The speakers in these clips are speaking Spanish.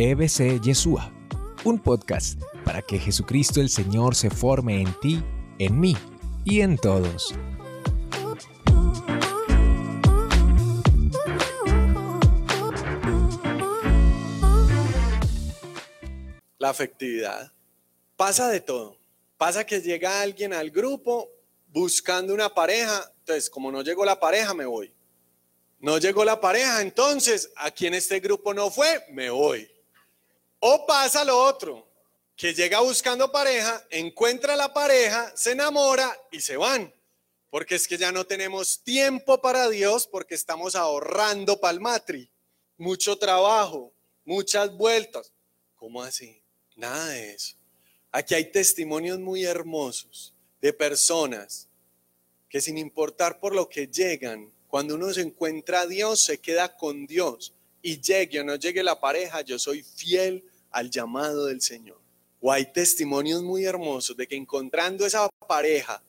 EBC Yeshua, un podcast para que Jesucristo el Señor se forme en ti, en mí y en todos. La afectividad. Pasa de todo. Pasa que llega alguien al grupo buscando una pareja, entonces como no llegó la pareja, me voy. No llegó la pareja, entonces aquí en este grupo no fue, me voy. O pasa lo otro, que llega buscando pareja, encuentra la pareja, se enamora y se van. Porque es que ya no tenemos tiempo para Dios porque estamos ahorrando palmatri. Mucho trabajo, muchas vueltas. ¿Cómo así? Nada de eso. Aquí hay testimonios muy hermosos de personas que sin importar por lo que llegan, cuando uno se encuentra a Dios, se queda con Dios. Y llegue o no llegue la pareja, yo soy fiel al llamado del Señor. O hay testimonios muy hermosos de que encontrando esa pareja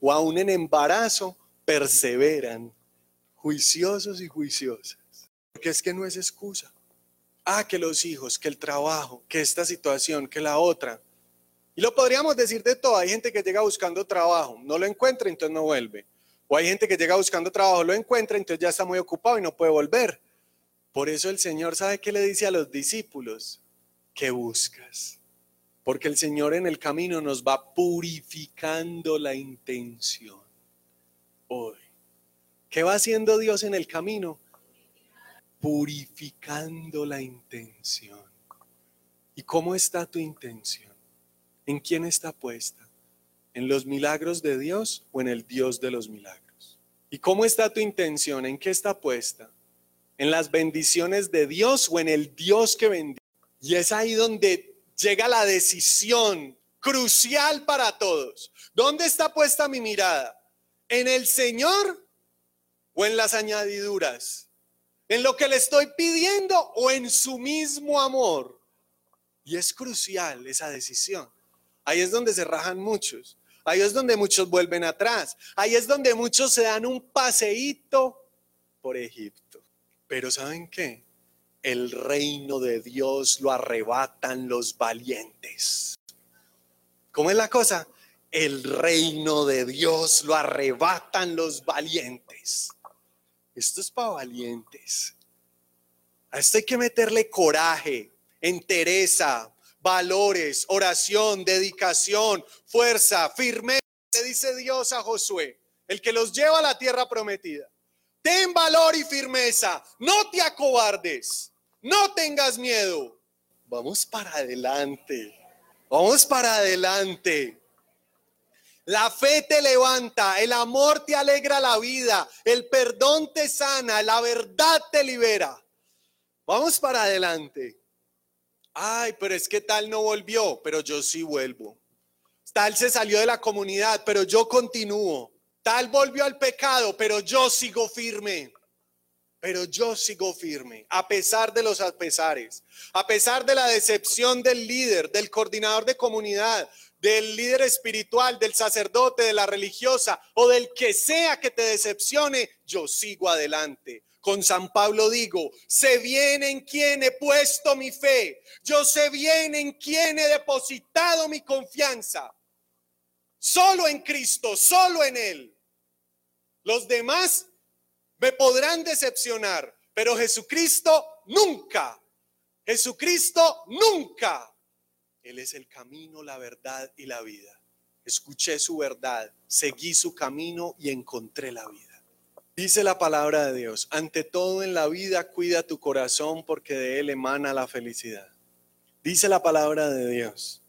o aún en embarazo, perseveran, juiciosos y juiciosas. Porque es que no es excusa. Ah, que los hijos, que el trabajo, que esta situación, que la otra. Y lo podríamos decir de todo. Hay gente que llega buscando trabajo, no lo encuentra, entonces no vuelve. O hay gente que llega buscando trabajo, lo encuentra, entonces ya está muy ocupado y no puede volver. Por eso el Señor sabe qué le dice a los discípulos, que buscas. Porque el Señor en el camino nos va purificando la intención. Hoy. ¿Qué va haciendo Dios en el camino? Purificando la intención. ¿Y cómo está tu intención? ¿En quién está puesta? ¿En los milagros de Dios o en el Dios de los milagros? ¿Y cómo está tu intención? ¿En qué está puesta? ¿En las bendiciones de Dios o en el Dios que bendice? Y es ahí donde llega la decisión crucial para todos. ¿Dónde está puesta mi mirada? ¿En el Señor o en las añadiduras? ¿En lo que le estoy pidiendo o en su mismo amor? Y es crucial esa decisión. Ahí es donde se rajan muchos. Ahí es donde muchos vuelven atrás. Ahí es donde muchos se dan un paseíto por Egipto. Pero ¿saben qué? El reino de Dios lo arrebatan los valientes. ¿Cómo es la cosa? El reino de Dios lo arrebatan los valientes. Esto es para valientes. A esto hay que meterle coraje, entereza, valores, oración, dedicación, fuerza, firmeza, dice Dios a Josué, el que los lleva a la tierra prometida. Ten valor y firmeza, no te acobardes, no tengas miedo. Vamos para adelante, vamos para adelante. La fe te levanta, el amor te alegra la vida, el perdón te sana, la verdad te libera. Vamos para adelante. Ay, pero es que tal no volvió, pero yo sí vuelvo. Tal se salió de la comunidad, pero yo continúo. Tal volvió al pecado, pero yo sigo firme. Pero yo sigo firme, a pesar de los pesares, a pesar de la decepción del líder, del coordinador de comunidad, del líder espiritual, del sacerdote, de la religiosa o del que sea que te decepcione, yo sigo adelante. Con San Pablo digo, sé bien en quien he puesto mi fe, yo sé bien en quien he depositado mi confianza. Solo en Cristo, solo en Él. Los demás me podrán decepcionar, pero Jesucristo nunca. Jesucristo nunca. Él es el camino, la verdad y la vida. Escuché su verdad, seguí su camino y encontré la vida. Dice la palabra de Dios, ante todo en la vida cuida tu corazón porque de él emana la felicidad. Dice la palabra de Dios,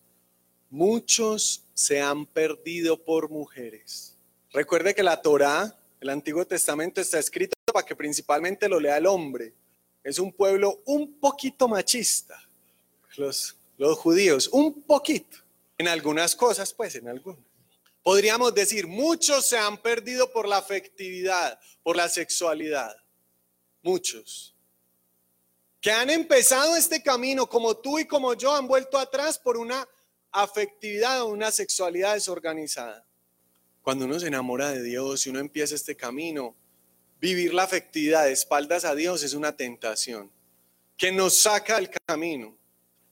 muchos se han perdido por mujeres. Recuerde que la Torá, el Antiguo Testamento, está escrito para que principalmente lo lea el hombre. Es un pueblo un poquito machista, los, judíos, un poquito. En algunas cosas, pues, en algunas. Podríamos decir, muchos se han perdido por la afectividad, por la sexualidad. Muchos. Que han empezado este camino como tú y como yo han vuelto atrás por una afectividad o una sexualidad desorganizada. Cuando uno se enamora de Dios y uno empieza este camino, vivir la afectividad de espaldas a Dios es una tentación que nos saca del camino.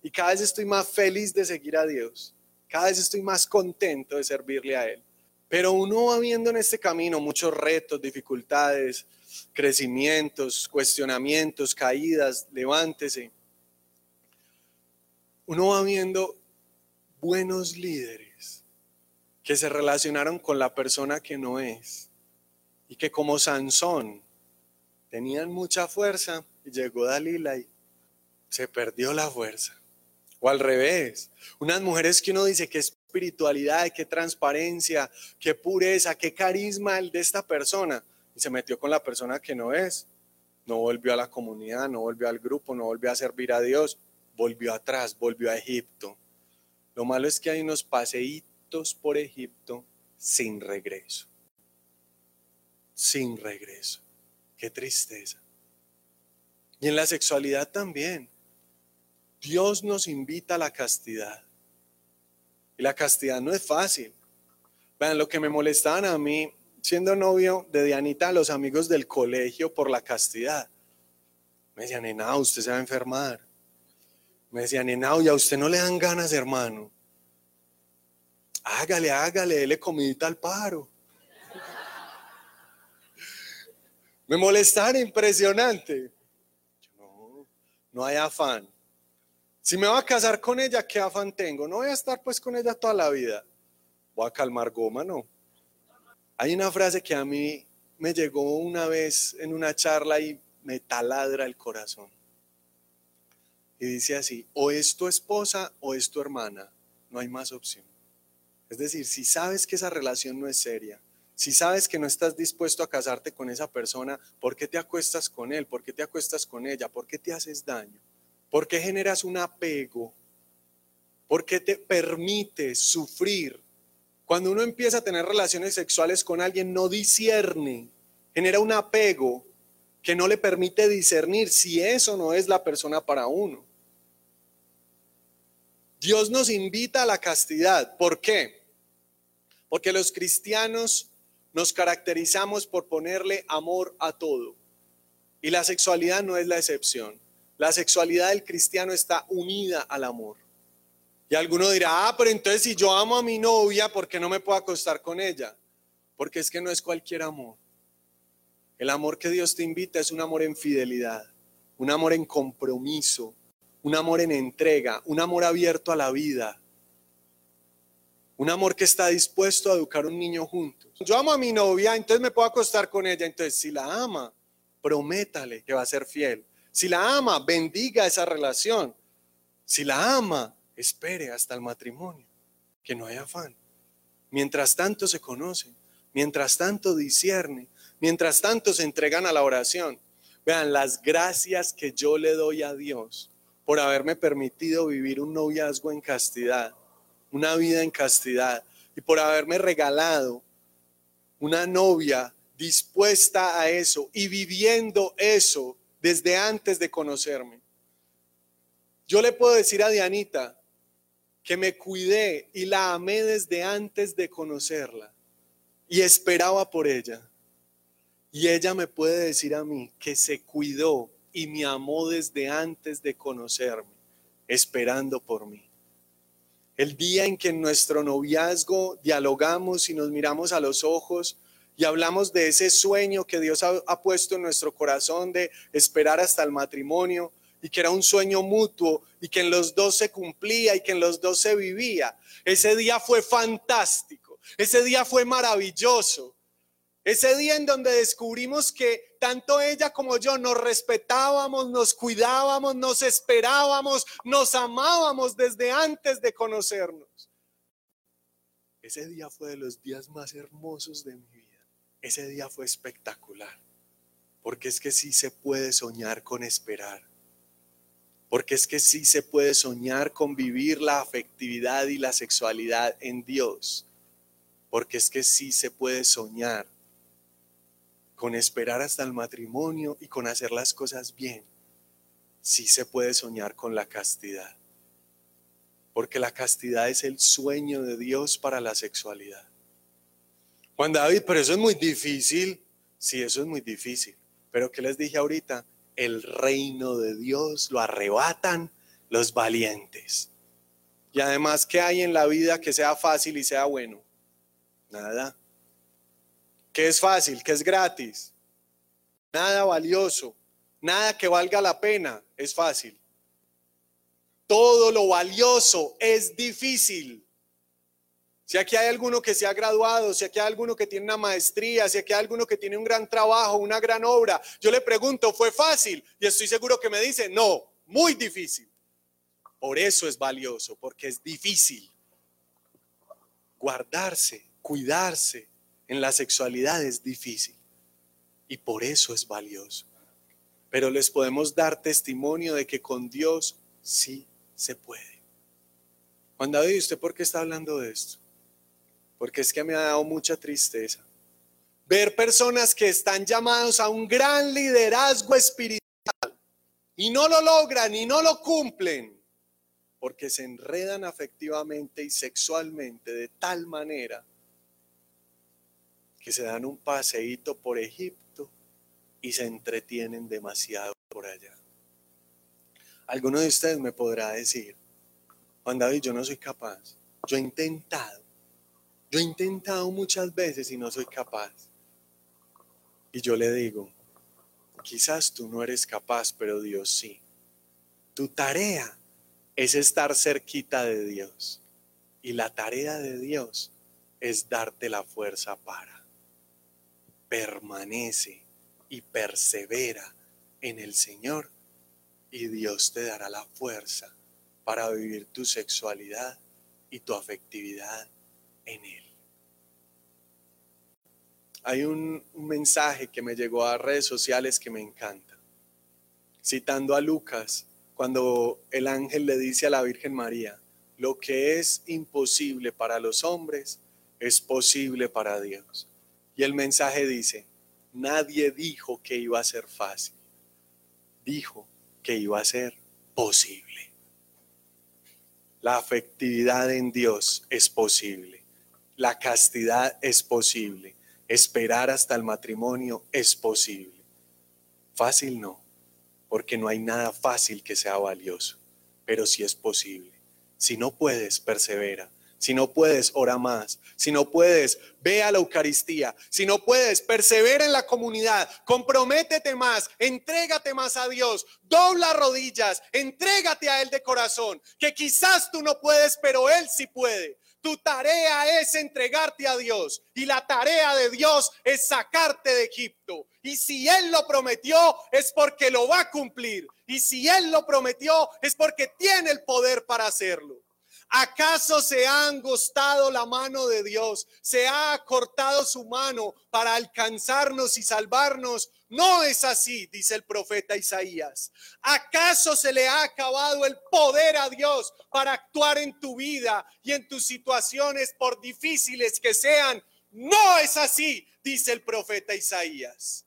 y cada vez estoy más feliz de seguir a Dios. Cada vez estoy más contento de servirle a Él. Pero uno va viendo en este camino muchos retos, dificultades, crecimientos, cuestionamientos, caídas, levántese. Uno va viendo buenos líderes que se relacionaron con la persona que no es y que como Sansón tenían mucha fuerza y llegó Dalila y se perdió la fuerza. O al revés, unas mujeres que uno dice que espiritualidad, qué transparencia, qué pureza, qué carisma el de esta persona y se metió con la persona que no es. No volvió a la comunidad, no volvió al grupo, no volvió a servir a Dios, volvió atrás, volvió a Egipto. Lo malo es que hay unos paseitos por Egipto sin regreso. Sin regreso. Qué tristeza. Y en la sexualidad también. Dios nos invita a la castidad. Y la castidad no es fácil. Vean, lo que me molestaban a mí siendo novio de Dianita los amigos del colegio por la castidad. Me decían, Enao, usted se va a enfermar. Me decían, Enao, y a usted no le dan ganas, hermano. Hágale, hágale, dele comidita al paro. Me molestaron impresionante. No, no hay afán. Si me voy a casar con ella, ¿qué afán tengo? No voy a estar pues con ella toda la vida. Voy a calmar goma, no. Hay una frase que a mí me llegó una vez en una charla y me taladra el corazón. Y dice así, o es tu esposa o es tu hermana, no hay más opción. Es decir, si sabes que esa relación no es seria, si sabes que no estás dispuesto a casarte con esa persona, ¿por qué te acuestas con él? ¿Por qué te acuestas con ella? ¿Por qué te haces daño? ¿Por qué generas un apego? ¿Por qué te permites sufrir cuando uno empieza a tener relaciones sexuales con alguien, no discierne, genera un apego que no le permite discernir si eso no es la persona para uno. Dios nos invita a la castidad. ¿Por qué? Porque los cristianos nos caracterizamos por ponerle amor a todo. Y la sexualidad no es la excepción. La sexualidad del cristiano está unida al amor. Y alguno dirá, ah, pero entonces si yo amo a mi novia, ¿por qué no me puedo acostar con ella? Porque es que no es cualquier amor. El amor que Dios te invita es un amor en fidelidad, un amor en compromiso, un amor en entrega, un amor abierto a la vida, un amor que está dispuesto a educar a un niño juntos. Yo amo a mi novia, entonces me puedo acostar con ella. Entonces, si la ama, prométale que va a ser fiel. Si la ama, bendiga esa relación. Si la ama, espere hasta el matrimonio, que no hay afán. Mientras tanto se conocen, mientras tanto discierne, mientras tanto se entregan a la oración. Vean las gracias que yo le doy a Dios por haberme permitido vivir un noviazgo en castidad, una vida en castidad y por haberme regalado una novia dispuesta a eso y viviendo eso desde antes de conocerme. Yo le puedo decir a Dianita, que me cuidé y la amé desde antes de conocerla y esperaba por ella. Y ella me puede decir a mí que se cuidó y me amó desde antes de conocerme, esperando por mí. El día en que en nuestro noviazgo dialogamos y nos miramos a los ojos y hablamos de ese sueño que Dios ha, puesto en nuestro corazón de esperar hasta el matrimonio, y que era un sueño mutuo y que en los dos se cumplía y que en los dos se vivía. Ese día fue fantástico, ese día fue maravilloso. Ese día en donde descubrimos que tanto ella como yo nos respetábamos, nos cuidábamos, nos esperábamos, nos amábamos desde antes de conocernos. Ese día fue de los días más hermosos de mi vida. Ese día fue espectacular. Porque es que sí se puede soñar con esperar. Porque es que sí se puede soñar con vivir la afectividad y la sexualidad en Dios. Porque es que sí se puede soñar con esperar hasta el matrimonio y con hacer las cosas bien. Sí se puede soñar con la castidad. Porque la castidad es el sueño de Dios para la sexualidad. Juan David, pero eso es muy difícil. Sí, eso es muy difícil. Pero ¿qué les dije ahorita? el reino de Dios, lo arrebatan Los valientes. Y además, ¿qué hay en la vida que sea fácil y sea bueno? Nada. ¿Qué es fácil? ¿Qué es gratis? Nada valioso. Nada que valga la pena es fácil. Todo lo valioso es difícil. Si aquí hay alguno que se ha graduado, si aquí hay alguno que tiene una maestría, si aquí hay alguno que tiene un gran trabajo, una gran obra, yo le pregunto, ¿fue fácil? Y estoy seguro que me dice, no, muy difícil. Por eso es valioso, porque es difícil. Guardarse, cuidarse en la sexualidad es difícil. Y por eso es valioso. Pero les podemos dar testimonio de que con Dios sí se puede. Juan David, ¿usted por qué está hablando de esto? porque es que me ha dado mucha tristeza. Ver personas que están llamados a un gran liderazgo espiritual y no lo logran y no lo cumplen porque se enredan afectivamente y sexualmente de tal manera que se dan un paseíto por Egipto y se entretienen demasiado por allá. Alguno de ustedes me podrá decir, Juan David, yo no soy capaz. Yo he intentado yo he intentado muchas veces y no soy capaz. Y yo le digo, quizás tú no eres capaz, pero Dios sí. Tu tarea es estar cerquita de Dios. Y la tarea de Dios es darte la fuerza para. Permanece y persevera en el Señor y Dios te dará la fuerza para vivir tu sexualidad y tu afectividad en Él. Hay un, mensaje que me llegó a redes sociales que me encanta. Citando a Lucas, cuando el ángel le dice a la Virgen María, lo que es imposible para los hombres es posible para Dios. Y el mensaje dice, nadie dijo que iba a ser fácil, dijo que iba a ser posible. La afectividad en Dios es posible. La castidad es posible. Esperar hasta el matrimonio es posible. Fácil no, porque no hay nada fácil que sea valioso, pero sí es posible. Si no puedes, persevera. Si no puedes, ora más. Si no puedes, ve a la Eucaristía. Si no puedes, persevera en la comunidad. Comprométete más. Entrégate más a Dios. Dobla rodillas. Entrégate a Él de corazón. Que quizás tú no puedes, pero Él sí puede. Tu tarea es entregarte a Dios y la tarea de Dios es sacarte de Egipto. Y si Él lo prometió es porque lo va a cumplir. Y si Él lo prometió es porque tiene el poder para hacerlo. ¿Acaso se ha angostado la mano de Dios? ¿Se ha cortado su mano para alcanzarnos y salvarnos? No es así, dice el profeta Isaías. ¿Acaso se le ha acabado el poder a Dios para actuar en tu vida y en tus situaciones por difíciles que sean? No es así, dice el profeta Isaías.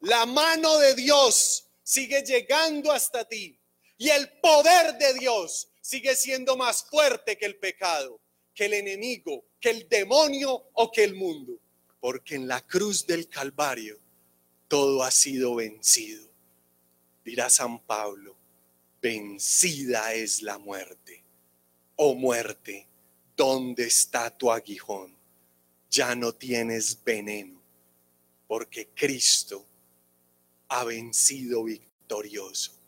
La mano de Dios sigue llegando hasta ti y el poder de Dios sigue siendo más fuerte que el pecado, que el enemigo, que el demonio o que el mundo. Porque en la cruz del Calvario todo ha sido vencido. Dirá San Pablo, vencida es la muerte. Oh muerte, ¿dónde está tu aguijón? Ya no tienes veneno, porque Cristo ha vencido victorioso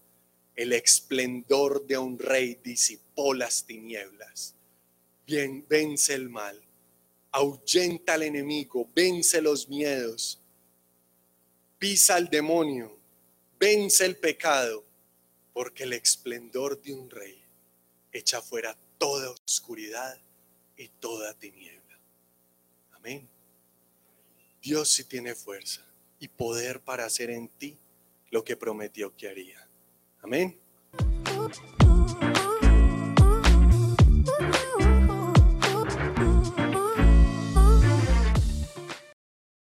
el esplendor de un rey disipó las tinieblas. Bien, vence el mal, ahuyenta al enemigo, vence los miedos, pisa al demonio, vence el pecado, porque el esplendor de un rey echa fuera toda oscuridad y toda tiniebla. Amén. Dios sí tiene fuerza y poder para hacer en ti lo que prometió que haría. Amén.